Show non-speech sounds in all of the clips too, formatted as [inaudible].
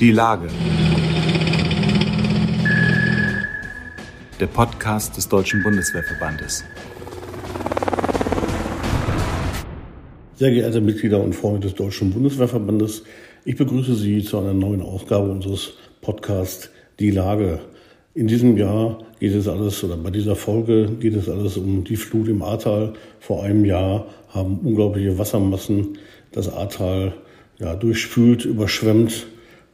Die Lage. Der Podcast des Deutschen Bundeswehrverbandes. Sehr geehrte Mitglieder und Freunde des Deutschen Bundeswehrverbandes, ich begrüße Sie zu einer neuen Ausgabe unseres Podcasts Die Lage. In diesem Jahr geht es alles, oder bei dieser Folge geht es alles um die Flut im Ahrtal. Vor einem Jahr haben unglaubliche Wassermassen das Ahrtal ja, durchspült, überschwemmt,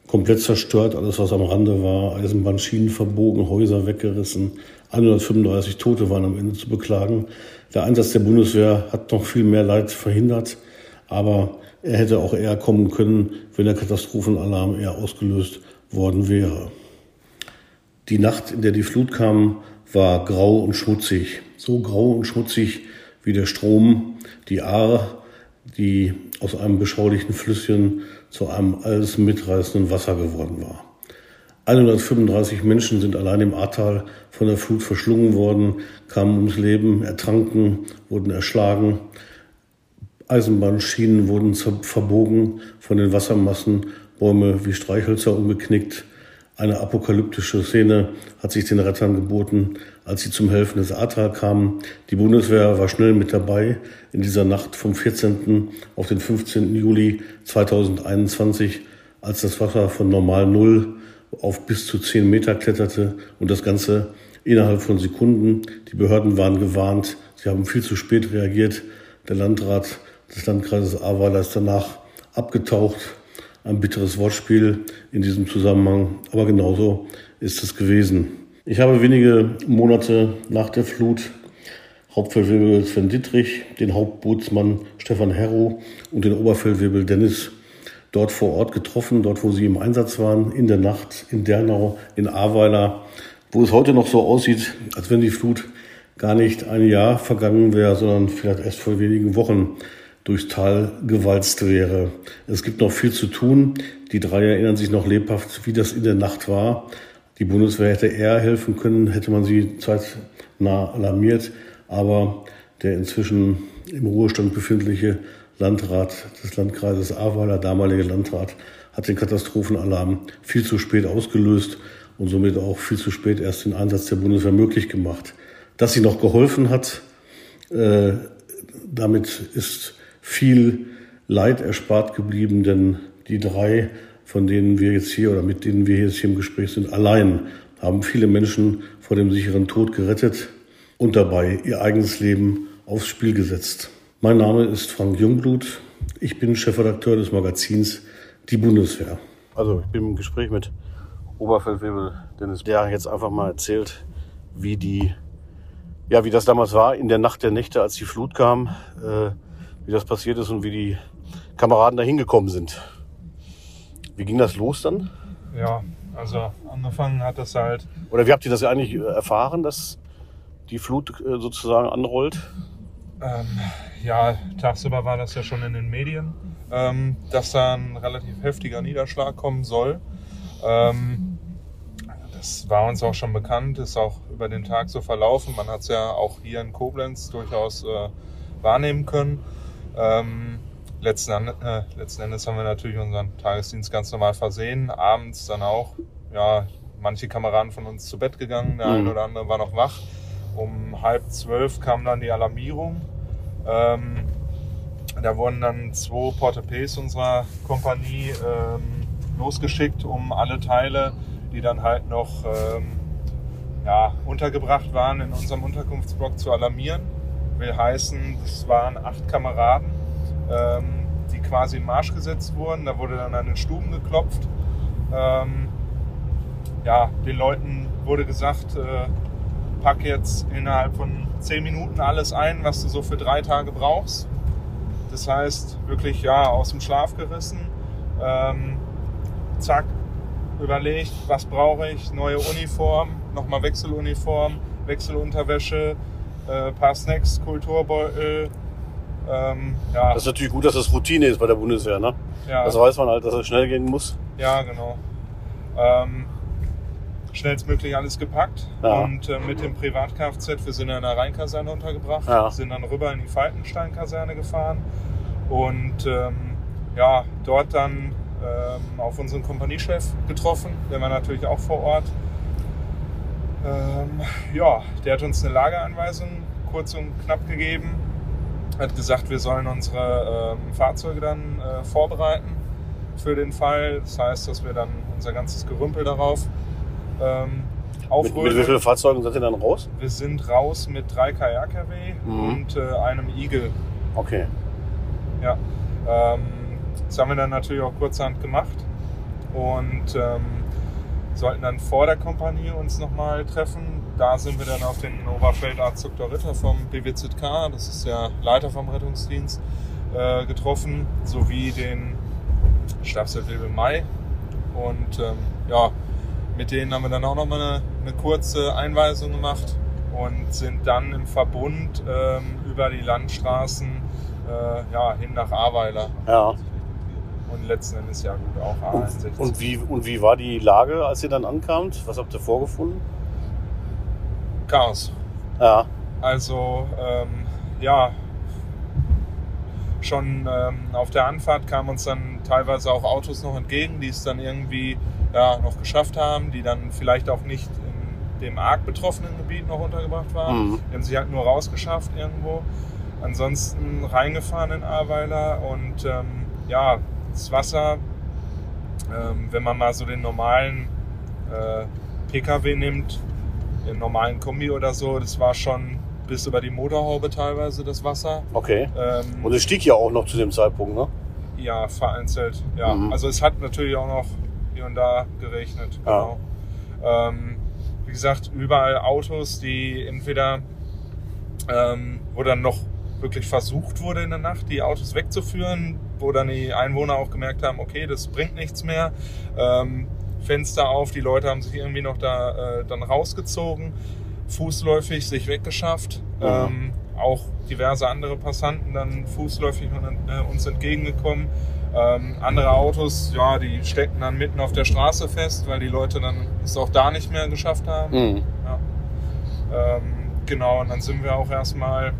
komplett zerstört, alles was am Rande war, Eisenbahnschienen verbogen, Häuser weggerissen, 135 Tote waren am Ende zu beklagen. Der Einsatz der Bundeswehr hat noch viel mehr Leid verhindert, aber er hätte auch eher kommen können, wenn der Katastrophenalarm eher ausgelöst worden wäre. Die Nacht, in der die Flut kam, war grau und schmutzig. So grau und schmutzig wie der Strom, die Ahr, die aus einem beschaulichen Flüsschen zu einem alles mitreißenden Wasser geworden war. 135 Menschen sind allein im Ahrtal von der Flut verschlungen worden, kamen ums Leben, ertranken, wurden erschlagen. Eisenbahnschienen wurden verbogen von den Wassermassen, Bäume wie Streichhölzer umgeknickt. Eine apokalyptische Szene hat sich den Rettern geboten, als sie zum Helfen des Ahrtal kamen. Die Bundeswehr war schnell mit dabei. In dieser Nacht vom 14. auf den 15. Juli 2021, als das Wasser von normal Null auf bis zu 10 Meter kletterte und das Ganze innerhalb von Sekunden. Die Behörden waren gewarnt. Sie haben viel zu spät reagiert. Der Landrat des Landkreises Ahrweiler ist danach abgetaucht ein bitteres Wortspiel in diesem Zusammenhang, aber genauso ist es gewesen. Ich habe wenige Monate nach der Flut Hauptfeldwebel Sven Dittrich, den Hauptbootsmann Stefan Herro und den Oberfeldwebel Dennis dort vor Ort getroffen, dort wo sie im Einsatz waren, in der Nacht in Dernau, in Ahrweiler, wo es heute noch so aussieht, als wenn die Flut gar nicht ein Jahr vergangen wäre, sondern vielleicht erst vor wenigen Wochen durchs Tal gewalzt wäre. Es gibt noch viel zu tun. Die drei erinnern sich noch lebhaft, wie das in der Nacht war. Die Bundeswehr hätte eher helfen können, hätte man sie zeitnah alarmiert. Aber der inzwischen im Ruhestand befindliche Landrat des Landkreises Ahrweiler, damalige Landrat, hat den Katastrophenalarm viel zu spät ausgelöst und somit auch viel zu spät erst den Einsatz der Bundeswehr möglich gemacht. Dass sie noch geholfen hat, äh, damit ist viel Leid erspart geblieben, denn die drei, von denen wir jetzt hier oder mit denen wir jetzt hier im Gespräch sind, allein haben viele Menschen vor dem sicheren Tod gerettet und dabei ihr eigenes Leben aufs Spiel gesetzt. Mein Name ist Frank Jungblut. Ich bin Chefredakteur des Magazins Die Bundeswehr. Also ich bin im Gespräch mit Oberfeldwebel Dennis, der jetzt einfach mal erzählt, wie die, ja, wie das damals war in der Nacht der Nächte, als die Flut kam. Äh, wie das passiert ist und wie die Kameraden da hingekommen sind. Wie ging das los dann? Ja, also angefangen hat das halt. Oder wie habt ihr das eigentlich erfahren, dass die Flut äh, sozusagen anrollt? Ähm, ja, tagsüber war das ja schon in den Medien, ähm, dass da ein relativ heftiger Niederschlag kommen soll. Ähm, das war uns auch schon bekannt, ist auch über den Tag so verlaufen. Man hat es ja auch hier in Koblenz durchaus äh, wahrnehmen können. Ähm, letzten, äh, letzten Endes haben wir natürlich unseren Tagesdienst ganz normal versehen. Abends dann auch, ja, manche Kameraden von uns zu Bett gegangen, der mhm. eine oder andere war noch wach. Um halb zwölf kam dann die Alarmierung. Ähm, da wurden dann zwei Portepes unserer Kompanie ähm, losgeschickt, um alle Teile, die dann halt noch ähm, ja, untergebracht waren, in unserem Unterkunftsblock zu alarmieren will heißen, es waren acht Kameraden, ähm, die quasi in Marsch gesetzt wurden. Da wurde dann an den Stuben geklopft. Ähm, ja, den Leuten wurde gesagt, äh, pack jetzt innerhalb von zehn Minuten alles ein, was du so für drei Tage brauchst. Das heißt, wirklich ja aus dem Schlaf gerissen. Ähm, zack, überlegt, was brauche ich? Neue Uniform, nochmal Wechseluniform, Wechselunterwäsche, äh, paar Snacks, Kulturbeutel. Ähm, ja. Das ist natürlich gut, dass das Routine ist bei der Bundeswehr, ne? Ja. Das weiß man halt, dass es schnell gehen muss. Ja, genau. Ähm, schnellstmöglich alles gepackt ja. und äh, mit dem Privat-Kfz, wir sind in der Rheinkaserne untergebracht, ja. sind dann rüber in die Falkenstein-Kaserne gefahren und ähm, ja, dort dann ähm, auf unseren Kompaniechef getroffen. Der war natürlich auch vor Ort. Ähm, ja, der hat uns eine Lageranweisung kurz und knapp gegeben. Hat gesagt, wir sollen unsere ähm, Fahrzeuge dann äh, vorbereiten für den Fall. Das heißt, dass wir dann unser ganzes Gerümpel darauf ähm, Mit, aufrollen. mit wie vielen Fahrzeugen seid ihr dann raus? Wir sind raus mit drei KRKW Mhm. und äh, einem Igel. Okay. Ja. Ähm, das haben wir dann natürlich auch kurzerhand gemacht und ähm, sollten dann vor der Kompanie uns nochmal treffen. Da sind wir dann auf den Oberfeldarzt Dr. Ritter vom BWZK, das ist der Leiter vom Rettungsdienst, äh, getroffen, sowie den Stabswirt Wilbe Mai. Und ähm, ja, mit denen haben wir dann auch nochmal eine, eine kurze Einweisung gemacht und sind dann im Verbund ähm, über die Landstraßen äh, ja, hin nach Ahrweiler. Ja. Und letzten Endes ja gut auch A61. Und wie, und wie war die Lage, als ihr dann ankamt? Was habt ihr vorgefunden? Chaos. Ja. Also ähm, ja, schon ähm, auf der Anfahrt kamen uns dann teilweise auch Autos noch entgegen, die es dann irgendwie ja, noch geschafft haben, die dann vielleicht auch nicht in dem arg betroffenen Gebiet noch untergebracht waren. Mhm. Die haben sich halt nur rausgeschafft irgendwo. Ansonsten reingefahren in Ahrweiler und ähm, ja, das Wasser, ähm, wenn man mal so den normalen äh, PKW nimmt, den normalen Kombi oder so, das war schon bis über die Motorhaube teilweise das Wasser. Okay. Ähm, Und es stieg ja auch noch zu dem Zeitpunkt, ne? ja, vereinzelt. Ja, Mhm. also es hat natürlich auch noch hier und da geregnet. Genau. Ähm, wie gesagt, überall Autos, die entweder, ähm, wo dann noch wirklich versucht wurde in der Nacht, die Autos wegzuführen, wo dann die Einwohner auch gemerkt haben, okay, das bringt nichts mehr. Ähm, Fenster auf, die Leute haben sich irgendwie noch da äh, dann rausgezogen, fußläufig sich weggeschafft. Mhm. Ähm, auch diverse andere Passanten dann fußläufig äh, uns entgegengekommen. Ähm, andere Autos, ja, die steckten dann mitten auf der Straße fest, weil die Leute dann es auch da nicht mehr geschafft haben. Mhm. Ja. Ähm, genau, und dann sind wir auch erstmal,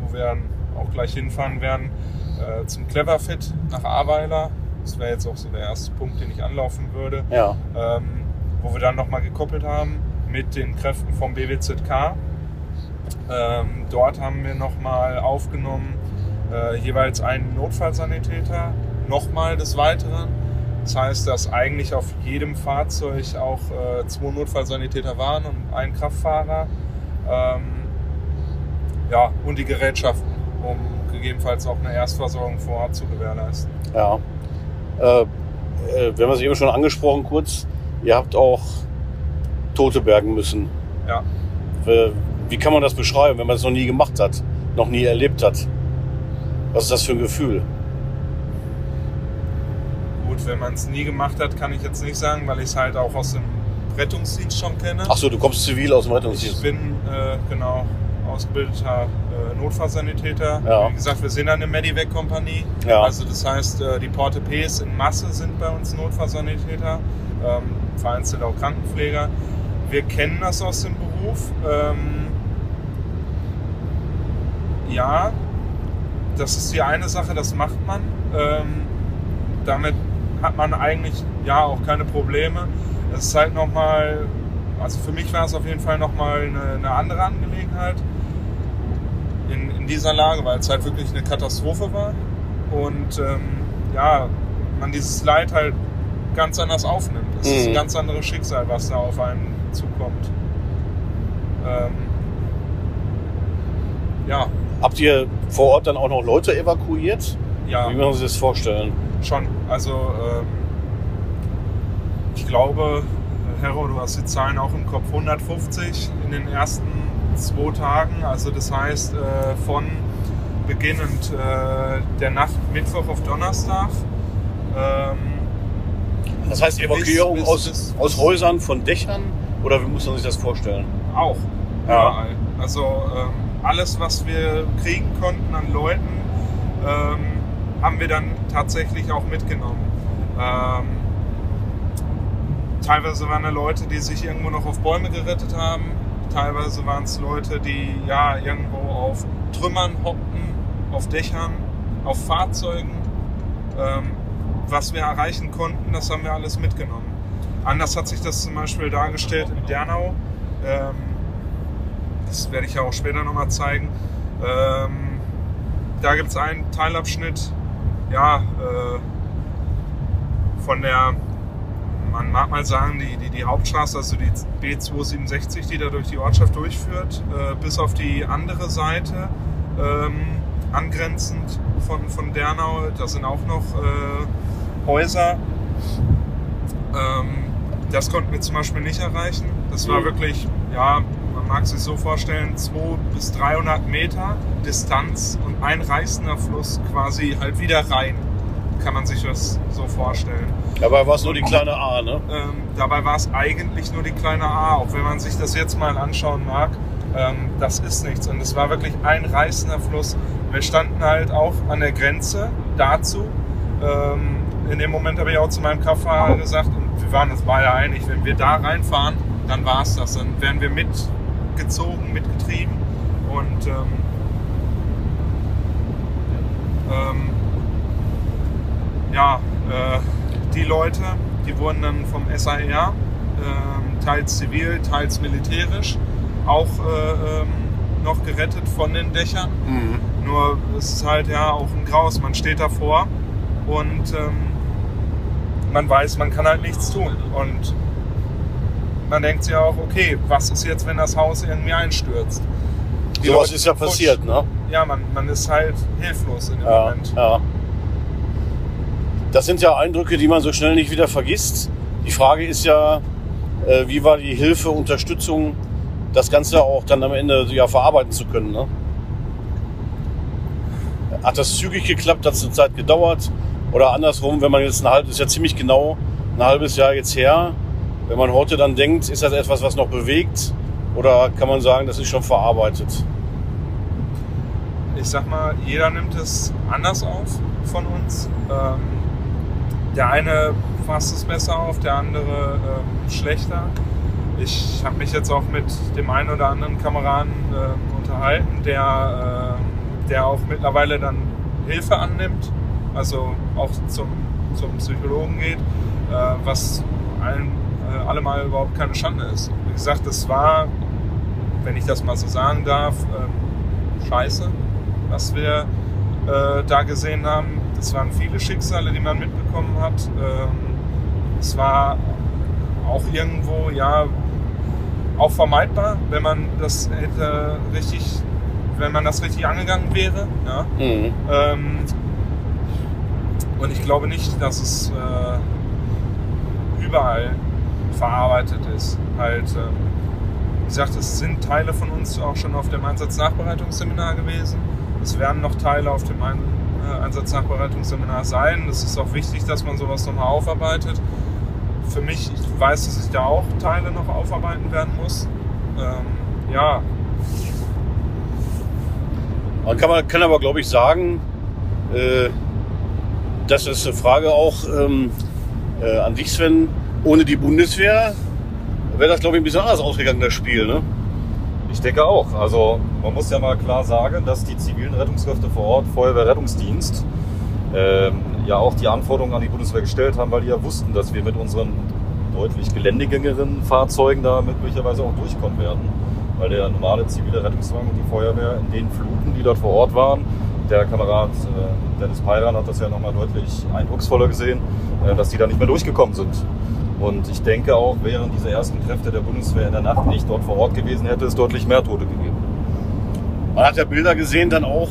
wo wir dann auch gleich hinfahren werden, äh, zum Cleverfit nach Ahrweiler. Das wäre jetzt auch so der erste Punkt, den ich anlaufen würde. Ja. Ähm, wo wir dann nochmal gekoppelt haben mit den Kräften vom BWZK. Ähm, dort haben wir nochmal aufgenommen, äh, jeweils einen Notfallsanitäter, nochmal des Weiteren. Das heißt, dass eigentlich auf jedem Fahrzeug auch äh, zwei Notfallsanitäter waren und ein Kraftfahrer. Ähm, ja, und die Gerätschaften, um gegebenenfalls auch eine Erstversorgung vor Ort zu gewährleisten. Ja. Äh, äh, wir haben es eben schon angesprochen kurz. Ihr habt auch Tote bergen müssen. Ja. Wie kann man das beschreiben, wenn man es noch nie gemacht hat, noch nie erlebt hat? Was ist das für ein Gefühl? Gut, wenn man es nie gemacht hat, kann ich jetzt nicht sagen, weil ich es halt auch aus dem Rettungsdienst schon kenne. Ach so, du kommst zivil aus dem ich Rettungsdienst. bin äh, genau ausgebildeter Notfallsanitäter. Ja. Wie gesagt, wir sind eine Medivac-Kompanie. Ja. Also das heißt, äh, die Porte Ps in Masse sind bei uns Notfallsanitäter, ähm, vereinzelt auch Krankenpfleger. Wir kennen das aus dem Beruf. Ähm, ja, das ist die eine Sache, das macht man. Ähm, damit hat man eigentlich ja auch keine Probleme. Es ist halt nochmal, also für mich war es auf jeden Fall nochmal eine, eine andere Angelegenheit dieser Lage, weil es halt wirklich eine Katastrophe war und ähm, ja, man dieses Leid halt ganz anders aufnimmt. Es ist Mhm. ein ganz anderes Schicksal, was da auf einen zukommt. Ähm, ja, Habt ihr vor Ort dann auch noch Leute evakuiert? ja. Wie muss man sich das vorstellen? Schon, also ähm, ich glaube, Hero, du hast die Zahlen auch im Kopf, 150 in den ersten zwei Tagen. Also das heißt äh, von beginnend äh, der Nacht Mittwoch auf Donnerstag. Ähm, Das heißt Evakuierung Bis- bis- aus, bis- aus Häusern, von Dächern? Oder wie muss man sich das vorstellen? auch. Ja. Überall. Also ähm, alles, was wir kriegen konnten an Leuten, ähm, haben wir dann tatsächlich auch mitgenommen. Ähm, teilweise waren da Leute, die sich irgendwo noch auf Bäume gerettet haben. Teilweise waren es Leute, die ja irgendwo auf Trümmern hockten, auf Dächern, auf Fahrzeugen. Ähm, was wir erreichen konnten, das haben wir alles mitgenommen. Anders hat sich das zum Beispiel dargestellt in Dernau. Ähm, das werde ich ja auch später nochmal zeigen. Ähm, da gibt es einen Teilabschnitt, ja, äh, von der, man mag mal sagen, die, die, die Hauptstraße, also die B267, die da durch die Ortschaft durchführt, äh, bis auf die andere Seite, ähm, angrenzend von, von Dernau, da sind auch noch äh, Häuser. Ähm, das konnten wir zum Beispiel nicht erreichen. Das war wirklich, ja, man mag sich so vorstellen, 200 bis 300 Meter Distanz und ein reißender Fluss quasi halt wieder rein. Kann man sich das so vorstellen. Dabei war es nur die kleine A, ne? Ähm, dabei war es eigentlich nur die kleine A, auch wenn man sich das jetzt mal anschauen mag. Ähm, das ist nichts. Und es war wirklich ein reißender Fluss. Wir standen halt auch an der Grenze dazu. Ähm, in dem Moment habe ich auch zu meinem Kraftfahrer gesagt, und wir waren uns beide einig, wenn wir da reinfahren, dann war es das. Dann werden wir mitgezogen, mitgetrieben. Und ähm, ähm, ja, äh, die Leute, die wurden dann vom SAR, äh, teils zivil, teils militärisch, auch äh, ähm, noch gerettet von den Dächern. Mhm. Nur es ist halt ja auch ein Graus. Man steht davor und ähm, man weiß, man kann halt nichts tun. Und man denkt sich auch, okay, was ist jetzt, wenn das Haus irgendwie einstürzt? Die Sowas Leute ist ja passiert, ne? Ja, man, man ist halt hilflos in dem Ja, Moment. ja. Das sind ja Eindrücke, die man so schnell nicht wieder vergisst. Die Frage ist ja, äh, wie war die Hilfe, Unterstützung, das Ganze auch dann am Ende ja verarbeiten zu können. Ne? Hat das zügig geklappt? Hat es eine Zeit gedauert? Oder andersrum, wenn man jetzt ein halbes, ist ja ziemlich genau ein halbes Jahr jetzt her, wenn man heute dann denkt, ist das etwas, was noch bewegt? Oder kann man sagen, das ist schon verarbeitet? ich sag mal, jeder nimmt es anders auf von uns. Ähm, der eine fasst es besser auf, der andere ähm, schlechter. Ich habe mich jetzt auch mit dem einen oder anderen Kameraden ähm, unterhalten, der, ähm, der auch mittlerweile dann Hilfe annimmt, also auch zum, zum Psychologen geht, äh, was allen, äh, allemal überhaupt keine Schande ist. Wie gesagt, das war, wenn ich das mal so sagen darf, ähm, scheiße, was wir äh, da gesehen haben. Das waren viele Schicksale, die man mitbekommen hat. Ähm, es war auch irgendwo, ja, auch vermeidbar, wenn man das hätte richtig, wenn man das richtig angegangen wäre. Ja. Mhm. Ähm, und ich glaube nicht, dass es äh, überall verarbeitet ist. Halt, ähm, wie gesagt, es sind Teile von uns auch schon auf dem Einsatznachbereitungsseminar gewesen. Es werden noch Teile auf dem Ein äh, Einsatznachbereitungsseminar sein. Es ist auch wichtig, dass man sowas nochmal aufarbeitet. Für mich, ich weiß, dass ich da auch Teile noch aufarbeiten werden muss. Ähm, ja, Man kann, man kann aber, glaube ich, sagen, äh, das ist eine Frage auch ähm, äh, an dich, Sven. Ohne die Bundeswehr wäre das, glaube ich, ein bisschen anders ausgegangen, das Spiel. Ne? Ich denke auch. Also man muss ja mal klar sagen, dass die zivilen Rettungskräfte vor Ort, Feuerwehr, Rettungsdienst, ähm, ja auch die Anforderungen an die Bundeswehr gestellt haben, weil die ja wussten, dass wir mit unseren deutlich geländegängeren Fahrzeugen da möglicherweise auch durchkommen werden. Weil der normale zivile Rettungswagen und die Feuerwehr in den Fluten, die dort vor Ort waren, der Kamerad äh, Dennis Peiran hat das ja nochmal deutlich eindrucksvoller gesehen, äh, dass die da nicht mehr durchgekommen sind. Und ich denke auch, wären diese ersten Kräfte der Bundeswehr in der Nacht nicht dort vor Ort gewesen, hätte es deutlich mehr Tote gegeben. Man hat ja Bilder gesehen, dann auch,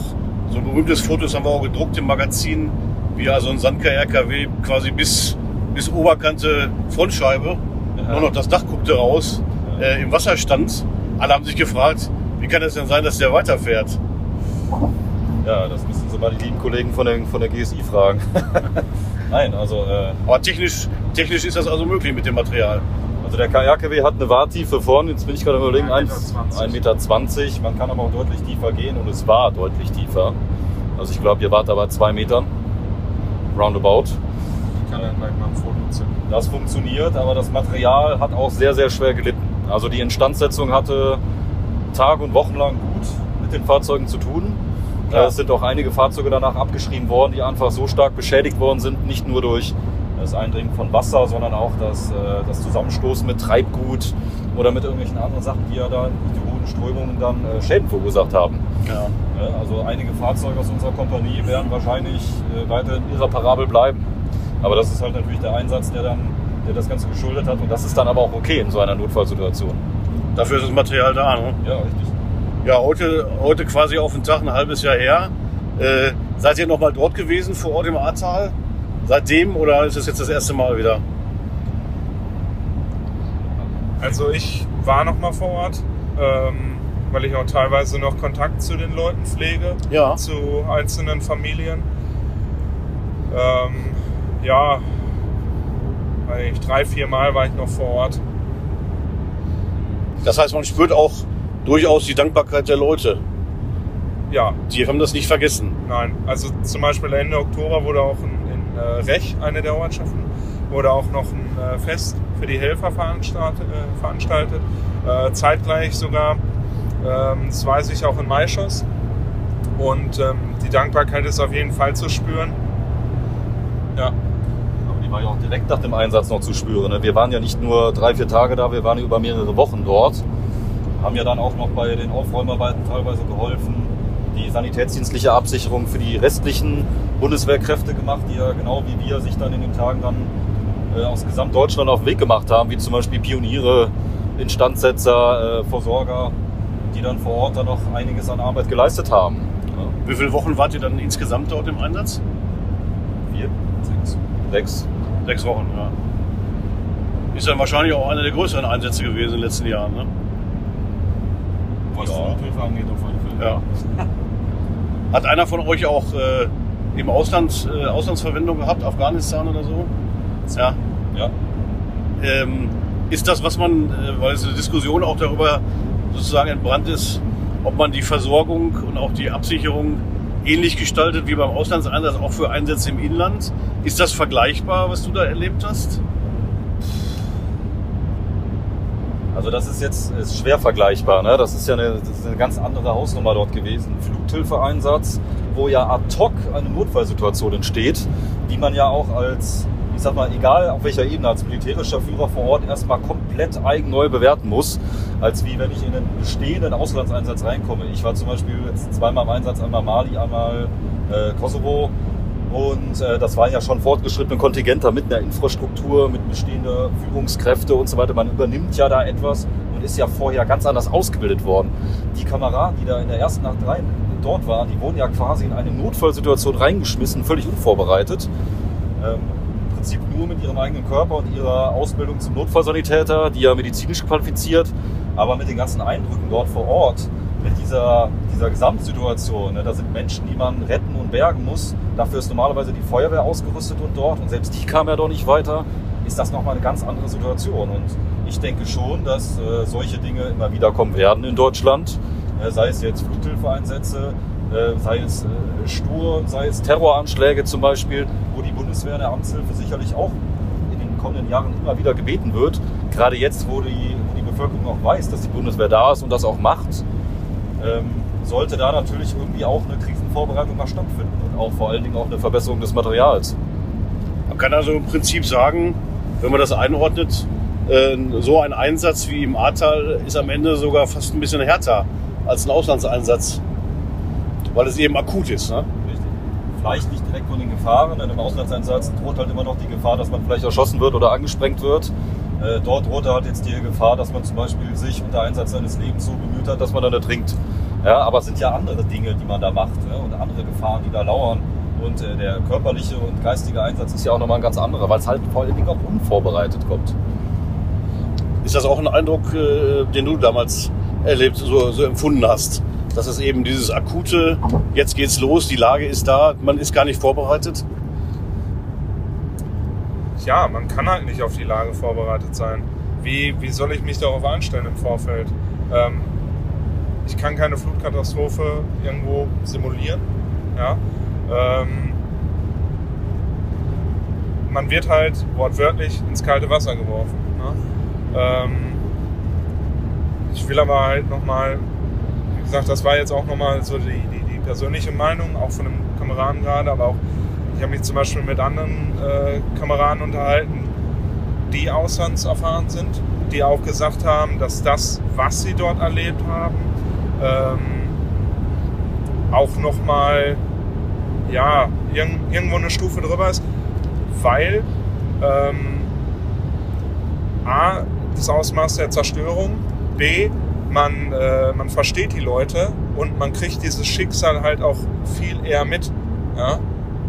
so ein berühmtes Foto, das haben wir auch gedruckt im Magazin, wie also ein Sandka-RKW quasi bis, bis Oberkante Frontscheibe, Ja. nur noch das Dach guckte raus, äh, im Wasser stand. Alle haben sich gefragt, wie kann es denn sein, dass der weiterfährt? Ja, das müssen Sie mal die lieben Kollegen von der, von der GSI fragen. [laughs] Nein, also, äh, Aber technisch, technisch ist das also möglich mit dem Material. also der KRKW hat eine Wartiefe vorne, jetzt bin ich gerade am überlegen, 1,20 1,20 Meter. 20. Man kann aber auch deutlich tiefer gehen und es war deutlich tiefer. Also ich glaube, ihr wart aber zwei Metern. Roundabout. ich kann dann gleich mal ein Foto zünden. Das funktioniert, aber das Material hat auch sehr, sehr schwer gelitten. Also die Instandsetzung hatte Tage und Wochen lang gut mit den Fahrzeugen zu tun. Äh, Es sind auch einige Fahrzeuge danach abgeschrieben worden, die einfach so stark beschädigt worden sind, nicht nur durch das Eindringen von Wasser, sondern auch das, äh, das Zusammenstoßen mit Treibgut oder mit irgendwelchen anderen Sachen, die ja da durch die hohen Strömungen dann äh, Schäden verursacht haben. Ja. Ja, Also einige Fahrzeuge aus unserer Kompanie werden wahrscheinlich weiterhin irreparabel bleiben. Aber das ist halt natürlich der Einsatz, der dann der das Ganze geschuldet hat. Und das ist dann aber auch okay in so einer Notfallsituation. Dafür ist das Material da. Ne? Ja, richtig. Ja, heute, heute quasi auf den Tag, ein halbes Jahr her. Äh, seid ihr noch mal dort gewesen, vor Ort im Ahrtal? Seitdem oder ist es jetzt das erste Mal wieder? Also ich war noch mal vor Ort, ähm, weil ich auch teilweise noch Kontakt zu den Leuten pflege, Ja. zu einzelnen Familien. Ähm, ja, eigentlich drei, vier Mal war ich noch vor Ort. Das heißt, man spürt auch durchaus die Dankbarkeit der Leute. Ja, Die haben das nicht vergessen. nein. Also zum Beispiel Ende Oktober wurde auch in, in äh, Rech, eine der Ortschaften, wurde auch noch ein äh, Fest für die Helfer veranstaltet. Äh, veranstaltet. Äh, zeitgleich sogar, ähm, das weiß ich auch in Maischoss. Und ähm, die Dankbarkeit ist auf jeden Fall zu spüren. Ja, Aber die war ja auch direkt nach dem Einsatz noch zu spüren. ne? Wir waren ja nicht nur drei, vier Tage da, wir waren über mehrere Wochen dort. Haben ja dann auch noch bei den Aufräumarbeiten teilweise geholfen, die sanitätsdienstliche Absicherung für die restlichen Bundeswehrkräfte gemacht, die ja genau wie wir sich dann in den Tagen dann äh, aus Gesamtdeutschland auf den Weg gemacht haben, wie zum Beispiel Pioniere, Instandsetzer, äh, Versorger, die dann vor Ort dann noch einiges an Arbeit geleistet haben. Ja, Wie viele Wochen wart ihr dann insgesamt dort im Einsatz? vier, sechs, sechs. Sechs Wochen, ja. Ist dann wahrscheinlich auch einer der größeren Einsätze gewesen in den letzten Jahren, ne? Was Ja. Nothilfe angeht auf alle Fälle. Ja. [laughs] Hat einer von euch auch äh, im Ausland äh, Auslandsverwendung gehabt, Afghanistan oder so? Ja. Ja. Ähm, ist das, was man, äh, weil es eine Diskussion auch darüber sozusagen entbrannt ist, ob man die Versorgung und auch die Absicherung ähnlich gestaltet wie beim Auslandseinsatz, auch für Einsätze im Inland? Ist das vergleichbar, was du da erlebt hast? Also das ist jetzt ist schwer vergleichbar. Ne? Das ist ja eine, das ist eine ganz andere Hausnummer dort gewesen. Flughilfeeinsatz, wo ja ad hoc eine Notfallsituation entsteht, die man ja auch als, ich sag mal, egal auf welcher Ebene, als militärischer Führer vor Ort erstmal komplett eigen neu bewerten muss, als wie wenn ich in einen bestehenden Auslandseinsatz reinkomme. Ich war zum Beispiel jetzt zweimal im Einsatz, einmal Mali, einmal äh, Kosovo. Und äh, das waren ja schon fortgeschrittene Kontingenter mit einer Infrastruktur, mit bestehender Führungskräfte und so weiter. Man übernimmt ja da etwas und ist ja vorher ganz anders ausgebildet worden. Die Kameraden, die da in der ersten Nacht rein dort waren, die wurden ja quasi in eine Notfallsituation reingeschmissen, völlig unvorbereitet. Ähm, Im Prinzip nur mit ihrem eigenen Körper und ihrer Ausbildung zum Notfallsanitäter, die ja medizinisch qualifiziert, aber mit den ganzen Eindrücken dort vor Ort, mit dieser, dieser Gesamtsituation. Ne? Da sind Menschen, die man retten und bergen muss. Dafür ist normalerweise die Feuerwehr ausgerüstet und dort, und selbst die kam ja doch nicht weiter, ist das nochmal eine ganz andere Situation. Und ich denke schon, dass äh, solche Dinge immer wieder kommen werden in Deutschland. Äh, sei es jetzt Flughilfeeinsätze, äh, sei es äh, Stur, sei es Terroranschläge zum Beispiel, wo die Bundeswehr der Amtshilfe sicherlich auch in den kommenden Jahren immer wieder gebeten wird. Gerade jetzt, wo die, wo die Bevölkerung auch weiß, dass die Bundeswehr da ist und das auch macht, ähm, sollte da natürlich irgendwie auch eine Krisenvorbereitung mal stattfinden auch vor allen Dingen auch eine Verbesserung des Materials. Man kann also im Prinzip sagen, wenn man das einordnet, äh, so ein Einsatz wie im Ahrtal ist am Ende sogar fast ein bisschen härter als ein Auslandseinsatz, weil es eben akut ist. Ne? Richtig. Vielleicht nicht direkt von den Gefahren. In einem Auslandseinsatz droht halt immer noch die Gefahr, dass man vielleicht erschossen wird oder angesprengt wird. Äh, dort droht halt jetzt die Gefahr, dass man zum Beispiel sich unter Einsatz seines Lebens so bemüht hat, dass man dann ertrinkt. Ja, aber es sind ja andere Dinge, die man da macht ne? und andere Gefahren, die da lauern. Und äh, der körperliche und geistige Einsatz ist ja auch nochmal ein ganz anderer, weil es halt vor allen Dingen auch unvorbereitet kommt. Ist das auch ein Eindruck, äh, den du damals erlebt, so, so empfunden hast? Dass es eben dieses akute, jetzt geht's los, die Lage ist da, man ist gar nicht vorbereitet? ja, man kann halt nicht auf die Lage vorbereitet sein. Wie, wie soll ich mich darauf einstellen im Vorfeld? Ähm, ich kann keine Flutkatastrophe irgendwo simulieren. Ja? Ähm, man wird halt wortwörtlich ins kalte Wasser geworfen. Ne? Ähm, ich will aber halt nochmal, wie gesagt, das war jetzt auch nochmal so die, die, die persönliche Meinung, auch von einem Kameraden gerade, aber auch ich habe mich zum Beispiel mit anderen äh, Kameraden unterhalten, die auslandserfahren sind, die auch gesagt haben, dass das, was sie dort erlebt haben, ähm, auch nochmal ja, irg irgendwo eine Stufe drüber ist, weil ähm, A, das Ausmaß der Zerstörung, B, man, äh, man versteht die Leute und man kriegt dieses Schicksal halt auch viel eher mit. Ja?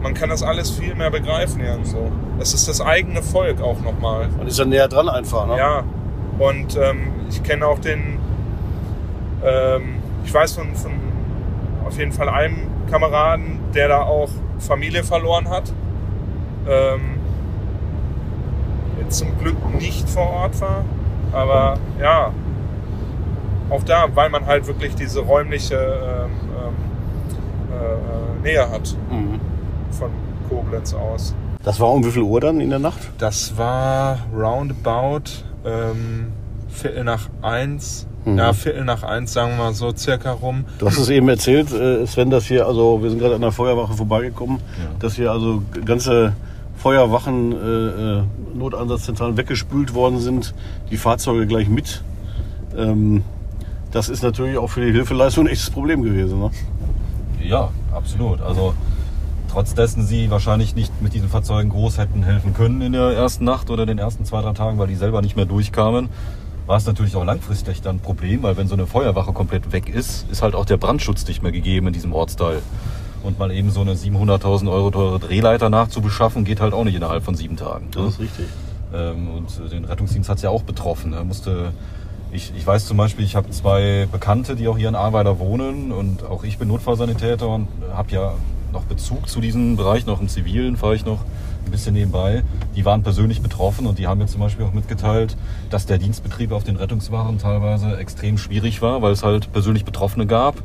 Man kann das alles viel mehr begreifen irgendwo. Es ist das eigene Volk auch nochmal. Man ist ja näher dran einfach, ne? Ja. Und ähm, ich kenne auch den, ähm, ich weiß von, von auf jeden Fall einem Kameraden, der da auch Familie verloren hat. Ähm, zum Glück nicht vor Ort war. Aber ja, auch da, weil man halt wirklich diese räumliche ähm, ähm, äh, Nähe hat Mhm. von Koblenz aus. Das war um wie viel Uhr dann in der Nacht? Das war roundabout ähm, Viertel nach eins. Mhm. Ja, Viertel nach eins, sagen wir mal so circa rum. Du hast es eben erzählt, äh, Sven, dass hier, also wir sind gerade an der Feuerwache vorbeigekommen, dass hier also ganze Feuerwachen, äh, äh, Noteinsatzzentralen weggespült worden sind, die Fahrzeuge gleich mit. Ähm, das ist natürlich auch für die Hilfeleistung ein echtes Problem gewesen. Ne? Ja, absolut. Also trotz dessen sie wahrscheinlich nicht mit diesen Fahrzeugen groß hätten helfen können in der ersten Nacht oder den ersten zwei, drei Tagen, weil die selber nicht mehr durchkamen, war es natürlich auch langfristig dann ein Problem, weil wenn so eine Feuerwache komplett weg ist, ist halt auch der Brandschutz nicht mehr gegeben in diesem Ortsteil. Und mal eben so eine 700.000 Euro teure Drehleiter nachzubeschaffen, geht halt auch nicht innerhalb von sieben Tagen. Das ist richtig. Ähm, und den Rettungsdienst hat es ja auch betroffen. Er musste, ich, ich weiß zum Beispiel, ich habe zwei Bekannte, die auch hier in Ahrweiler wohnen und auch ich bin Notfallsanitäter und habe ja noch Bezug zu diesem Bereich, noch im Zivilen fahre ich noch ein bisschen nebenbei. Die waren persönlich betroffen und die haben mir zum Beispiel auch mitgeteilt, dass der Dienstbetrieb auf den Rettungswachen teilweise extrem schwierig war, weil es halt persönlich Betroffene gab.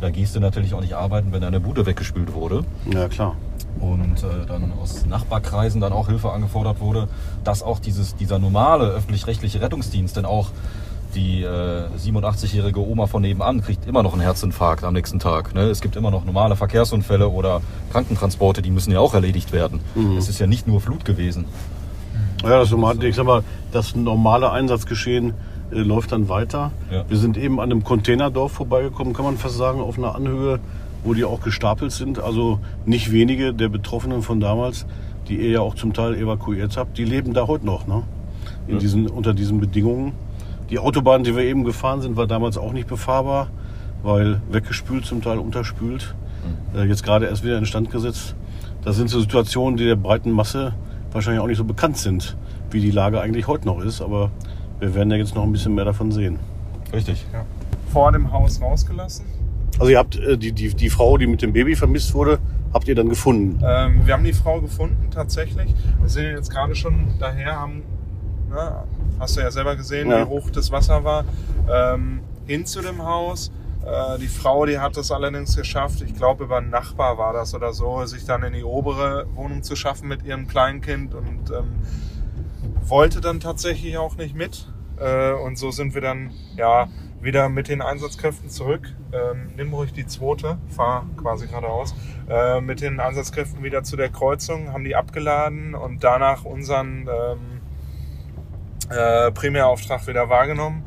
Da gehst du natürlich auch nicht arbeiten, wenn deine Bude weggespült wurde Ja, klar. und äh, dann aus Nachbarkreisen dann auch Hilfe angefordert wurde, dass auch dieses, dieser normale öffentlich-rechtliche Rettungsdienst, denn auch die äh, 87-jährige Oma von nebenan kriegt immer noch einen Herzinfarkt am nächsten Tag. Ne? Es gibt immer noch normale Verkehrsunfälle oder Krankentransporte, die müssen ja auch erledigt werden. Es ist ja nicht nur Flut gewesen. Ja, das normale, ich sag mal, das normale Einsatzgeschehen äh, läuft dann weiter. Ja. Wir sind eben an einem Containerdorf vorbeigekommen, kann man fast sagen, auf einer Anhöhe, wo die auch gestapelt sind. Also nicht wenige der Betroffenen von damals, die ihr ja auch zum Teil evakuiert habt, die leben da heute noch, ne? In diesen, unter diesen Bedingungen. Die Autobahn, die wir eben gefahren sind, war damals auch nicht befahrbar, weil weggespült, zum Teil unterspült. Äh, jetzt gerade erst wieder instand gesetzt. Das sind so Situationen, die der breiten Masse wahrscheinlich auch nicht so bekannt sind, wie die Lage eigentlich heute noch ist. Aber wir werden ja jetzt noch ein bisschen mehr davon sehen. Richtig. Ja. Vor dem Haus rausgelassen. Also ihr habt äh, die, die, die Frau, die mit dem Baby vermisst wurde, habt ihr dann gefunden. Ähm, wir haben die Frau gefunden, tatsächlich. Wir sind jetzt gerade schon daher, haben, ne, hast du ja selber gesehen, Ja. wie hoch das Wasser war, ähm, hin zu dem Haus. Äh, die Frau, die hat es allerdings geschafft, ich glaube über einen Nachbar war das oder so, sich dann in die obere Wohnung zu schaffen mit ihrem Kleinkind und ähm, wollte dann tatsächlich auch nicht mit. Äh, und so sind wir dann ja wieder mit den Einsatzkräften zurück. Ähm, nimm ruhig die zweite, fahr quasi geradeaus. Äh, mit den Einsatzkräften wieder zu der Kreuzung, haben die abgeladen und danach unseren ähm, äh, Primärauftrag wieder wahrgenommen.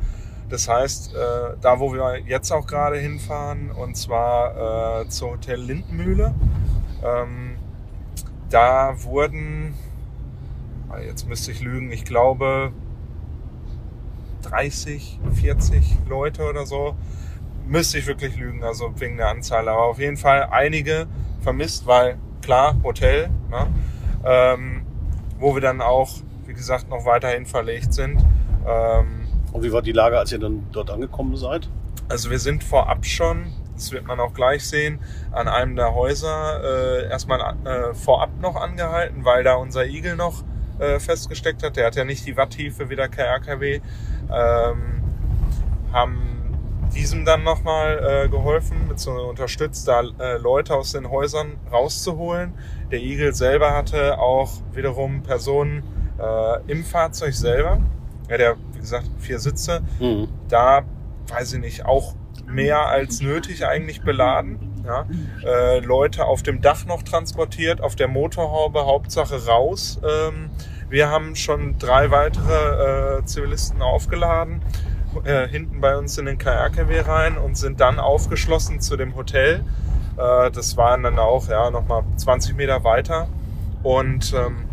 Das heißt, äh, da wo wir jetzt auch gerade hinfahren, und zwar äh, zur Hotel Lindenmühle, ähm, da wurden, ah, jetzt müsste ich lügen, ich glaube 30, 40 Leute oder so. Müsste ich wirklich lügen, also wegen der Anzahl. Aber auf jeden Fall einige vermisst, weil klar, Hotel, ne? ähm, wo wir dann auch, gesagt, noch weiterhin verlegt sind. Ähm, Und wie war die Lage, als ihr dann dort angekommen seid? also wir sind vorab schon, das wird man auch gleich sehen, an einem der Häuser äh, erstmal äh, vorab noch angehalten, weil da unser Igel noch äh, festgesteckt hat. Der hat ja nicht die Watttiefe wie der KRKW. Ähm, haben diesem dann nochmal äh, geholfen, beziehungsweise unterstützt, da äh, Leute aus den Häusern rauszuholen. Der Igel selber hatte auch wiederum Personen äh, im Fahrzeug selber. Ja, der, wie gesagt, vier Sitze Mhm. da, weiß ich nicht, auch mehr als nötig eigentlich beladen. Ja? Äh, Leute auf dem Dach noch transportiert, auf der Motorhaube, Hauptsache raus. Ähm, wir haben schon drei weitere äh, Zivilisten aufgeladen, äh, hinten bei uns in den KRKW rein und sind dann aufgeschlossen zu dem Hotel. Äh, das waren dann auch ja, nochmal 20 Meter weiter und ähm,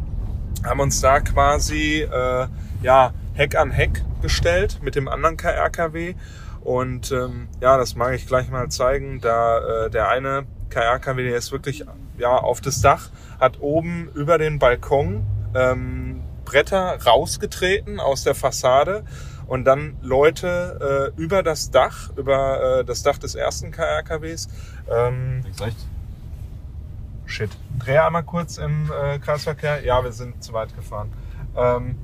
haben uns da quasi äh, ja, Heck an Heck gestellt mit dem anderen KRKW. Und ähm, ja, das mag ich gleich mal zeigen. Da äh, der eine KRKW, der ist wirklich ja auf das Dach, hat oben über den Balkon ähm, Bretter rausgetreten aus der Fassade und dann Leute äh, über das Dach, über äh, das Dach des ersten KRKWs. Ähm. Shit. Dreh einmal kurz im äh, Kreisverkehr. Ja, wir sind zu weit gefahren. Ähm,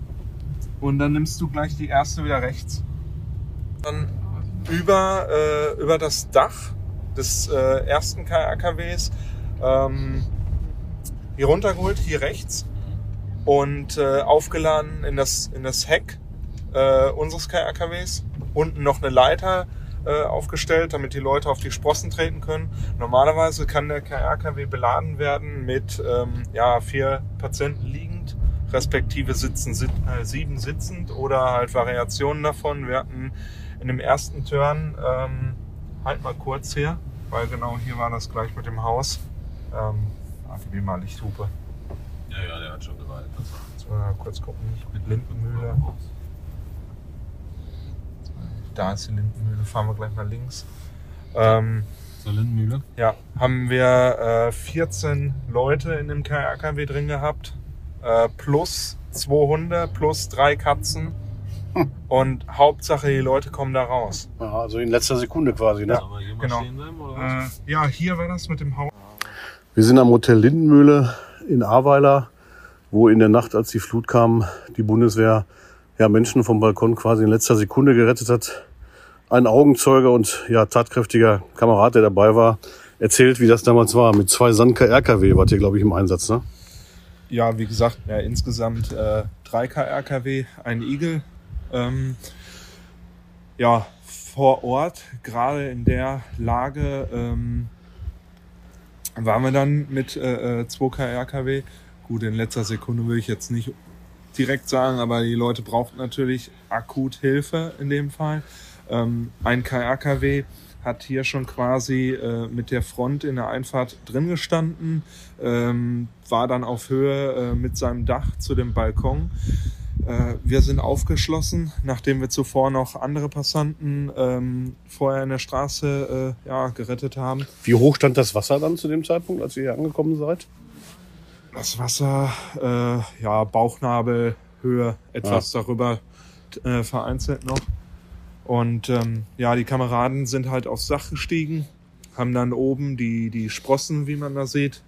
und dann nimmst du gleich die erste wieder rechts. Dann über, äh, über das Dach des äh, ersten KRKWs ähm, hier runtergeholt, hier rechts und äh, aufgeladen in das, in das Heck äh, unseres KRKWs. Unten noch eine Leiter äh, aufgestellt, damit die Leute auf die Sprossen treten können. Normalerweise kann der KRKW beladen werden mit ähm, ja, vier Patienten liegend, respektive sitzen, sit, äh, sieben sitzend oder halt Variationen davon. Wir hatten in dem ersten Turn, ähm, halt mal kurz hier, weil genau hier war das gleich mit dem Haus. Ähm, mir mal Lichthupe. Ja, ja, der hat schon. Jetzt mal kurz gucken, mit Lindenmühle. Da ist die Lindenmühle, fahren wir gleich mal links. Ähm, Zur Lindenmühle? ja, haben wir äh, 14 Leute in dem KRKW drin gehabt, äh, plus zwei Hunde, plus drei Katzen. [laughs] Und Hauptsache, die Leute kommen da raus. Ja, also in letzter Sekunde quasi. Ne? Sollen wir hier mal Genau. stehen bleiben? Äh, ja, hier war das mit dem Haus. Wir sind am Hotel Lindenmühle in Ahrweiler, wo in der Nacht, als die Flut kam, die Bundeswehr ja, Menschen vom Balkon quasi in letzter Sekunde gerettet hat. Ein Augenzeuge und ja, tatkräftiger Kamerad, der dabei war, erzählt, wie das damals war. Mit zwei Sandka RKW wart ihr, glaube ich, im Einsatz. Ne? Ja, wie gesagt, ja, insgesamt äh, 3 KRKW, ein Igel. Ähm, ja, vor Ort, gerade in der Lage, ähm, waren wir dann mit äh, äh, 2 KRKW. Gut, in letzter Sekunde würde ich jetzt nicht direkt sagen, aber die Leute brauchten natürlich akut Hilfe in dem Fall. Ähm, ein KRKW hat hier schon quasi äh, mit der Front in der Einfahrt drin gestanden, ähm, war dann auf Höhe äh, mit seinem Dach zu dem Balkon. Äh, wir sind aufgeschlossen, nachdem wir zuvor noch andere Passanten ähm, vorher in der Straße äh, ja, gerettet haben. Wie hoch stand das Wasser dann zu dem Zeitpunkt, als ihr hier angekommen seid? Das Wasser, äh, ja, Bauchnabelhöhe, etwas darüber äh, vereinzelt noch. Und ähm, ja, die Kameraden sind halt aufs Dach gestiegen, haben dann oben die, die Sprossen, wie man da sieht,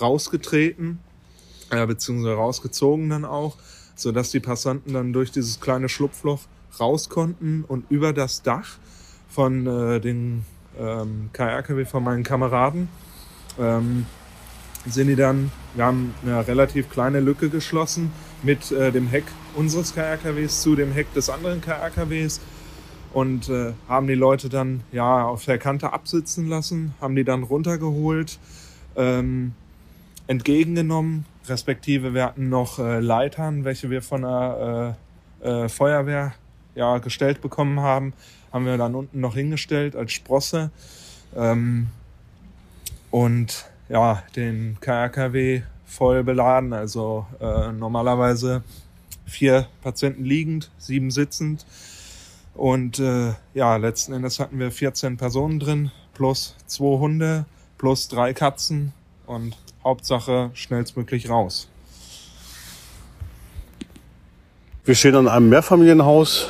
rausgetreten, äh, beziehungsweise rausgezogen dann auch, sodass die Passanten dann durch dieses kleine Schlupfloch raus konnten und über das Dach von äh, den ähm, KRKW von meinen Kameraden ähm, sind die dann, wir haben eine relativ kleine Lücke geschlossen mit äh, dem Heck unseres KRKWs zu dem Heck des anderen KRKWs und äh, haben die Leute dann ja auf der Kante absitzen lassen, haben die dann runtergeholt, ähm, entgegengenommen, respektive wir hatten noch äh, Leitern, welche wir von der äh, äh, Feuerwehr ja, gestellt bekommen haben, haben wir dann unten noch hingestellt als Sprosse. Ähm, und ja, den KRKW voll beladen. Also äh, normalerweise vier Patienten liegend, sieben sitzend. Und äh, ja, letzten Endes hatten wir 14 Personen drin, plus zwei Hunde, plus drei Katzen und Hauptsache schnellstmöglich raus. Wir stehen an einem Mehrfamilienhaus.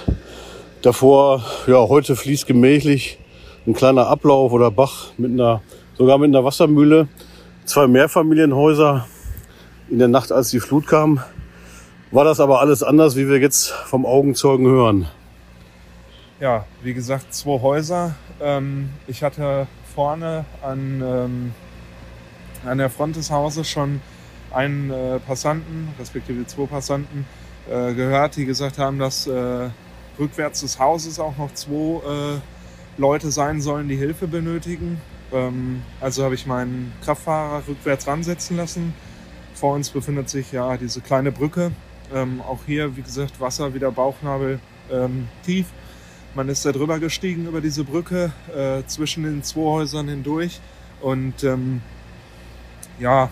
Davor, ja, heute fließt gemächlich ein kleiner Ablauf oder Bach mit einer, sogar mit einer Wassermühle. Zwei Mehrfamilienhäuser. In der Nacht, als die Flut kam, war das aber alles anders, wie wir jetzt vom Augenzeugen hören. Ja, wie gesagt, zwei Häuser. Ähm, ich hatte vorne an, ähm, an der Front des Hauses schon einen äh, Passanten, respektive zwei Passanten, äh, gehört, die gesagt haben, dass äh, rückwärts des Hauses auch noch zwei äh, Leute sein sollen, die Hilfe benötigen. Äh, Ähm, also habe ich meinen Kraftfahrer rückwärts ransetzen lassen. Vor uns befindet sich ja diese kleine Brücke. Ähm, auch hier, wie gesagt, Wasser wieder Bauchnabel ähm, tief. Man ist da drüber gestiegen über diese Brücke äh, zwischen den zwei Häusern hindurch und ähm, ja,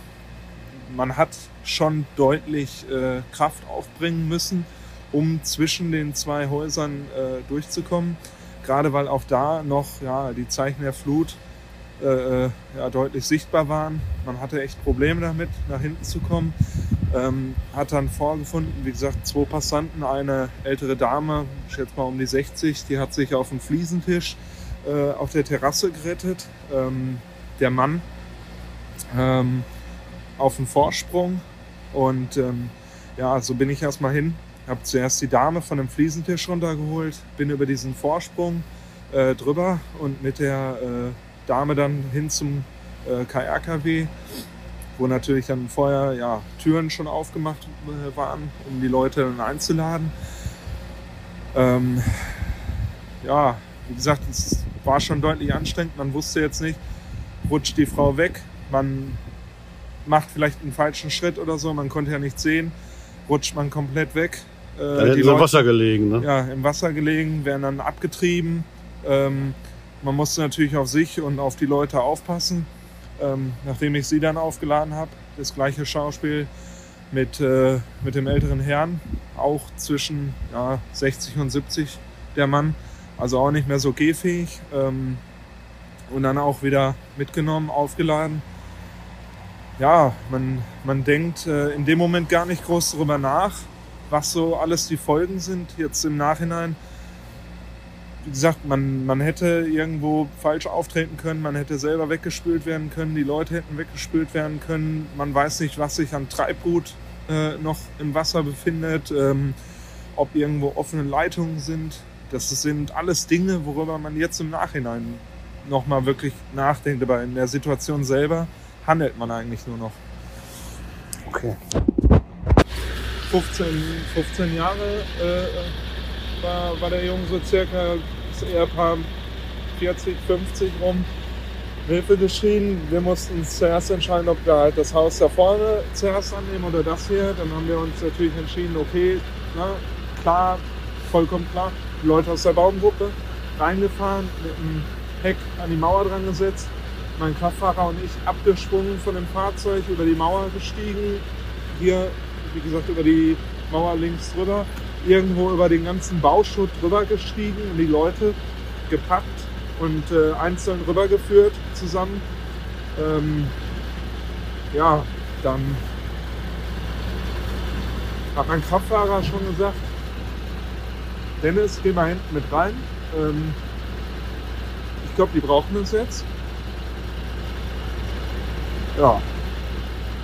man hat schon deutlich äh, Kraft aufbringen müssen, um zwischen den zwei Häusern äh, durchzukommen. Gerade weil auch da noch ja, die Zeichen der Flut äh, äh, ja, deutlich sichtbar waren. Man hatte echt Probleme damit, nach hinten zu kommen. Ähm, hat dann vorgefunden, wie gesagt, zwei Passanten, eine ältere Dame, ich schätze mal um die 60, die hat sich auf dem Fliesentisch äh, auf der Terrasse gerettet. Ähm, der Mann ähm, auf dem Vorsprung und ähm, ja, so bin ich erstmal hin, habe zuerst die Dame von dem Fliesentisch runtergeholt, bin über diesen Vorsprung äh, drüber und mit der äh, Dame dann hin zum äh, KRKW, wo natürlich dann vorher ja, Türen schon aufgemacht äh, waren, um die Leute dann einzuladen. Ähm, ja, wie gesagt, es war schon deutlich anstrengend. Man wusste jetzt nicht, rutscht die Frau weg, man macht vielleicht einen falschen Schritt oder so, man konnte ja nichts sehen, rutscht man komplett weg. Äh, da sie im Wasser gelegen, ne? Ja, im Wasser gelegen, werden dann abgetrieben. Ähm, man musste natürlich auf sich und auf die Leute aufpassen. Ähm, nachdem ich sie dann aufgeladen habe, das gleiche Schauspiel mit, äh, mit dem älteren Herrn, auch zwischen ja, 60 und 70 der Mann, also auch nicht mehr so gehfähig. Ähm, und dann auch wieder mitgenommen, aufgeladen. Ja, man, man denkt äh, in dem Moment gar nicht groß darüber nach, was so alles die Folgen sind. Jetzt im Nachhinein wie gesagt, man, man hätte irgendwo falsch auftreten können, man hätte selber weggespült werden können, die Leute hätten weggespült werden können. Man weiß nicht, was sich an Treibgut äh, noch im Wasser befindet, ähm, ob irgendwo offene Leitungen sind. Das sind alles Dinge, worüber man jetzt im Nachhinein nochmal wirklich nachdenkt. Aber in der Situation selber handelt man eigentlich nur noch. Okay. 15, 15 Jahre äh, war, war der Junge so circa das Ehepaar 40, 50 rum Hilfe geschrien. Wir mussten uns zuerst entscheiden, ob wir halt das Haus da vorne zuerst annehmen oder das hier. Dann haben wir uns natürlich entschieden, okay, na, klar, vollkommen klar, die Leute aus der Baumgruppe reingefahren, mit dem Heck an die Mauer dran gesetzt. Mein Kraftfahrer und ich abgesprungen von dem Fahrzeug, über die Mauer gestiegen. Hier, wie gesagt, über die Mauer links drüber irgendwo über den ganzen Bauschutt drüber gestiegen und die Leute gepackt und äh, einzeln rübergeführt zusammen. Ähm, ja, dann hat mein Kraftfahrer schon gesagt, Dennis, geh mal hinten mit rein. Ähm, ich glaube, die brauchen uns jetzt. Ja.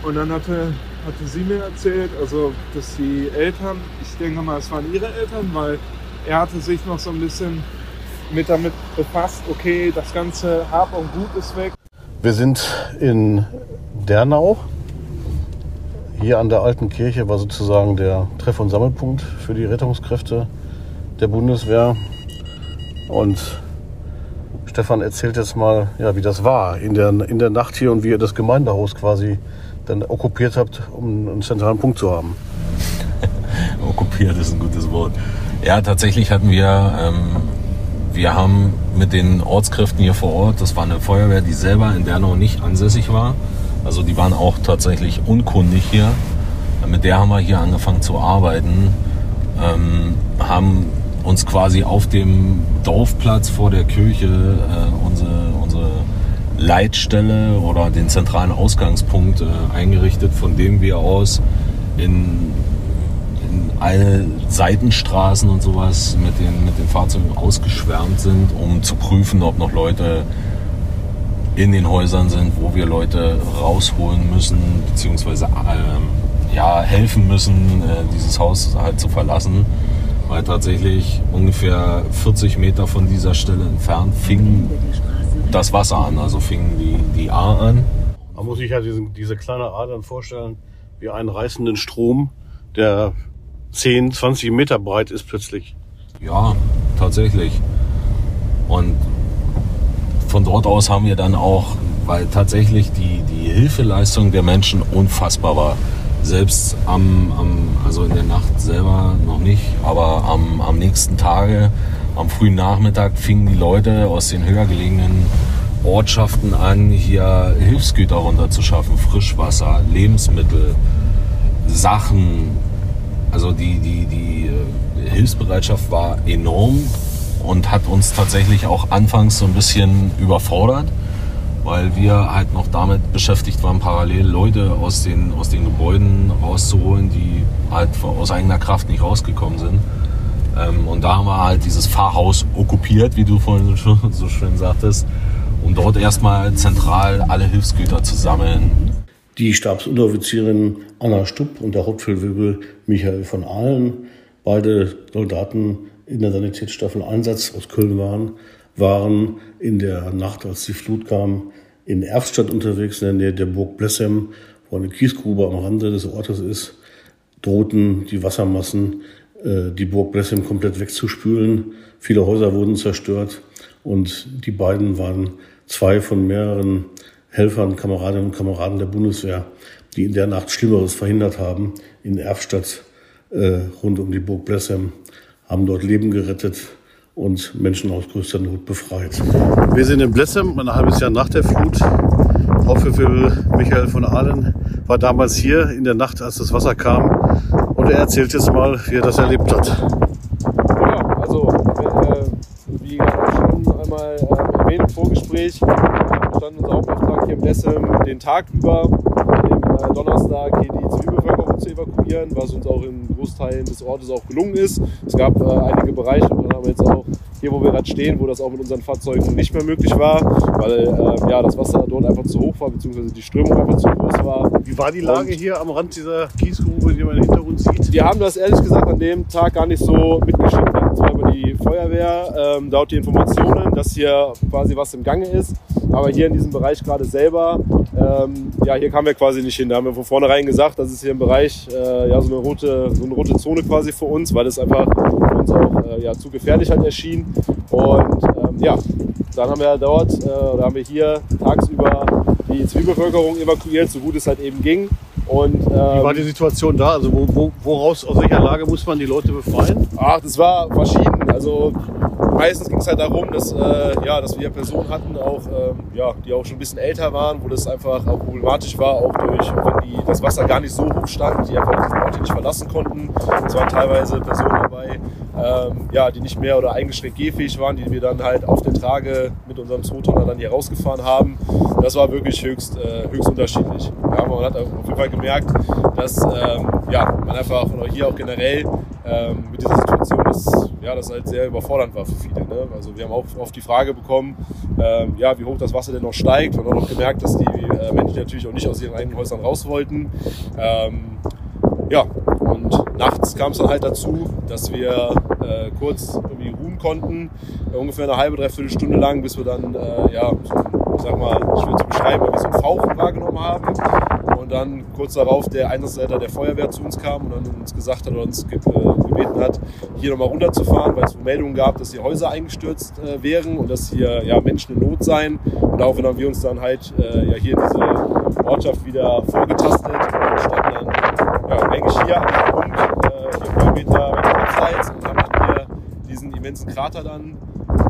Und dann hatte hatte sie mir erzählt, also dass die Eltern, ich denke mal, es waren ihre Eltern, weil er hatte sich noch so ein bisschen mit damit befasst, okay, das ganze Hab und Gut ist weg. Wir sind in Dernau. Hier an der alten Kirche war sozusagen der Treff- und Sammelpunkt für die Rettungskräfte der Bundeswehr. Und Stefan erzählt jetzt mal, ja, wie das war in der, in der Nacht hier und wie ihr das Gemeindehaus quasi dann okkupiert habt, um einen zentralen Punkt zu haben. [laughs] okkupiert ist ein gutes Wort. Ja, tatsächlich hatten wir, ähm, wir haben mit den Ortskräften hier vor Ort, das war eine Feuerwehr, die selber in Dernau nicht ansässig war. Also die waren auch tatsächlich unkundig hier. Mit der haben wir hier angefangen zu arbeiten, ähm, haben uns quasi auf dem Dorfplatz vor der Kirche äh, unsere Leitstelle oder den zentralen Ausgangspunkt äh, eingerichtet, von dem wir aus in, in alle Seitenstraßen und sowas mit den, mit den Fahrzeugen ausgeschwärmt sind, um zu prüfen, ob noch Leute in den Häusern sind, wo wir Leute rausholen müssen, beziehungsweise äh, ja, helfen müssen, äh, dieses Haus halt zu verlassen. Weil tatsächlich ungefähr 40 Meter von dieser Stelle entfernt fing das Wasser an, also fing die, die A an. Man muss sich ja diesen, diese kleine A dann vorstellen, wie einen reißenden Strom, der 10, 20 Meter breit ist plötzlich. Ja, tatsächlich. Und von dort aus haben wir dann auch, weil tatsächlich die, die Hilfeleistung der Menschen unfassbar war. Selbst am, am, also in der Nacht selber noch nicht, aber am, am nächsten Tage, am frühen Nachmittag fingen die Leute aus den höher gelegenen Ortschaften an, hier Hilfsgüter runterzuschaffen, Frischwasser, Lebensmittel, Sachen. Also die, die, die äh, Hilfsbereitschaft war enorm und hat uns tatsächlich auch anfangs so ein bisschen überfordert, weil wir halt noch damit beschäftigt waren, parallel Leute aus den, aus den Gebäuden rauszuholen, die halt aus eigener Kraft nicht rausgekommen sind. Ähm, und da haben wir halt dieses Pfarrhaus okkupiert, wie du vorhin so schön sagtest um dort erstmal zentral alle Hilfsgüter zu sammeln. Die Stabsunteroffizierin Anna Stupp und der Hauptfeldwebel Michael von Ahlen, beide Soldaten in der Sanitätsstaffel Einsatz aus Köln waren, waren in der Nacht, als die Flut kam, in Erftstadt unterwegs, in der Nähe der Burg Blessem, wo eine Kiesgrube am Rande des Ortes ist, drohten die Wassermassen die Burg Blessem komplett wegzuspülen. Viele Häuser wurden zerstört und die beiden waren zwei von mehreren Helfern, Kameradinnen und Kameraden der Bundeswehr, die in der Nacht Schlimmeres verhindert haben, in Erfstadt äh, rund um die Burg Blessem, haben dort Leben gerettet und Menschen aus größter Not befreit. Wir sind in Blessem, ein halbes Jahr nach der Flut. Hauptbefehl Michael von Ahlen war damals hier in der Nacht, als das Wasser kam. Und er erzählt jetzt mal, wie er das erlebt hat. Ja, also äh, wie schon einmal äh, erwähnt im Vorgespräch, stand unser Hauptauftrag hier im Lessem den Tag über, am äh, Donnerstag hier die Zivilbevölkerung zu evakuieren, was uns auch in Großteilen des Ortes auch gelungen ist. Es gab äh, einige Bereiche, und dann haben wir jetzt auch hier, wo wir gerade stehen, wo das auch mit unseren Fahrzeugen nicht mehr möglich war, weil äh, ja, das Wasser dort einfach zu hoch war, beziehungsweise die Strömung einfach zu groß war. Wie war die Lage und hier am Rand dieser Kiesgrube, die man hinter uns sieht? Wir haben das ehrlich gesagt an dem Tag gar nicht so mitgeschickt. Zwar über die Feuerwehr ähm, dort die Informationen, dass hier quasi was im Gange ist, aber hier in diesem Bereich gerade selber, ähm, ja, hier kamen wir quasi nicht hin. Da haben wir von vornherein gesagt, das ist hier im Bereich äh, ja, so, eine rote, so eine rote Zone quasi für uns, weil es einfach für uns auch äh, ja, zu gefährlich halt erschien. Und ähm, ja, dann haben wir dort, äh, oder haben wir hier tagsüber die Zivilbevölkerung evakuiert, so gut es halt eben ging. Und, ähm, Wie war die Situation da? Also wo, wo, woraus, aus welcher Lage muss man die Leute befreien? Ach, das war verschieden. Also meistens ging es halt darum, dass, äh, ja, dass wir Personen hatten, auch, ähm, ja, die auch schon ein bisschen älter waren, wo das einfach auch problematisch war, auch durch, wenn die, das Wasser gar nicht so hoch stand, die einfach diesen Ort nicht verlassen konnten. Es waren teilweise Personen dabei, ähm, ja, die nicht mehr oder eingeschränkt gehfähig waren, die wir dann halt auf der Trage mit unserem Zootonner dann hier rausgefahren haben. Das war wirklich höchst, äh, höchst unterschiedlich. Ja, man hat auf jeden Fall gemerkt, dass ähm, ja, man einfach, oder hier auch generell, ähm, mit dieser Situation, dass ja, das halt sehr überfordernd war für viele. Ne? Also wir haben auch oft die Frage bekommen, ähm, ja, wie hoch das Wasser denn noch steigt. Wir haben auch noch gemerkt, dass die äh, Menschen natürlich auch nicht aus ihren eigenen Häusern raus wollten. Ähm, ja, und nachts kam es dann halt dazu, dass wir äh, kurz irgendwie ruhen konnten, äh, ungefähr eine halbe, dreiviertel Stunde lang, bis wir dann, äh, ja, ich sag mal, schwer zu beschreiben, wie so ein Fauchen wahrgenommen haben. Dann kurz darauf der Einsatzleiter der Feuerwehr zu uns kam und dann uns gesagt hat oder uns äh, gebeten hat, hier nochmal runterzufahren, weil es Meldungen gab, dass hier Häuser eingestürzt äh, wären und dass hier ja, Menschen in Not seien. Und daraufhin haben wir uns dann halt äh, ja, hier diese Ortschaft wieder vorgetastet und standen dann ja, eigentlich hier diesem Punkt, äh, vier Meter abseits und haben hier diesen immensen Krater dann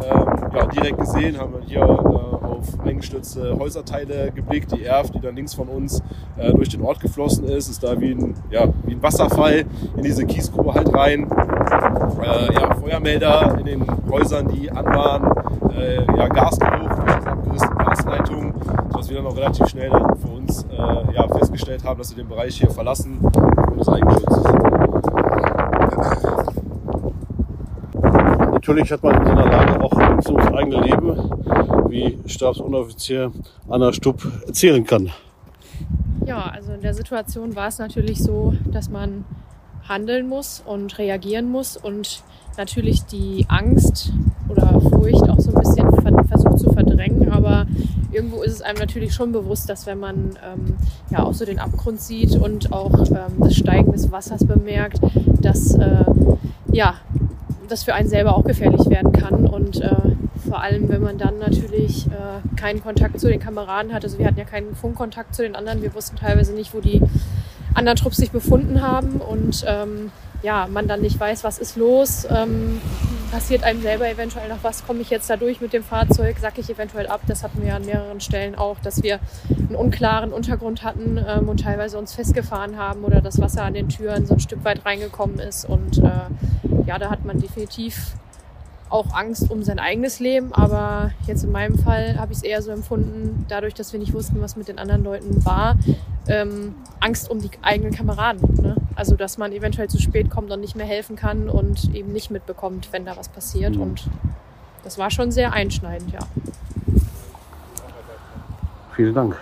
ähm, ja, direkt gesehen, haben wir hier äh, auf eingestürzte Häuserteile geblickt. Die Erf, die dann links von uns äh, durch den Ort geflossen ist, ist da wie ein, ja, wie ein Wasserfall in diese Kiesgrube halt rein. Äh, ja, Feuermelder in den Häusern, die an waren, äh, ja, Gasgeruch durch diese abgerissene Gasleitung, sodass wir dann auch relativ schnell dann für uns äh, ja, festgestellt haben, dass wir den Bereich hier verlassen und es eingestürzt ist. Natürlich hat man in so einer Lage auch Angst ums eigene Leben, wie Stabsunteroffizier Anna Stupp erzählen kann. Ja, also in der Situation war es natürlich so, dass man handeln muss und reagieren muss und natürlich die Angst oder Furcht auch so ein bisschen versucht zu verdrängen. Aber irgendwo ist es einem natürlich schon bewusst, dass wenn man ähm, ja auch so den Abgrund sieht und auch ähm, das Steigen des Wassers bemerkt, dass äh, ja das für einen selber auch gefährlich werden kann. Und äh, vor allem, wenn man dann natürlich äh, keinen Kontakt zu den Kameraden hat. Also wir hatten ja keinen Funkkontakt zu den anderen. Wir wussten teilweise nicht, wo die anderen Trupps sich befunden haben. Und ähm, ja, man dann nicht weiß, was ist los. Ähm, passiert einem selber eventuell noch was, komme ich jetzt da durch mit dem Fahrzeug, sacke ich eventuell ab. Das hatten wir an mehreren Stellen auch, dass wir einen unklaren Untergrund hatten ähm, und teilweise uns festgefahren haben oder das Wasser an den Türen so ein Stück weit reingekommen ist. Und äh, ja, da hat man definitiv auch Angst um sein eigenes Leben. Aber jetzt in meinem Fall habe ich es eher so empfunden, dadurch, dass wir nicht wussten, was mit den anderen Leuten war, ähm, Angst um die eigenen Kameraden. Ne? Also, dass man eventuell zu spät kommt und nicht mehr helfen kann und eben nicht mitbekommt, wenn da was passiert. Mhm. Und das war schon sehr einschneidend, ja. Vielen Dank.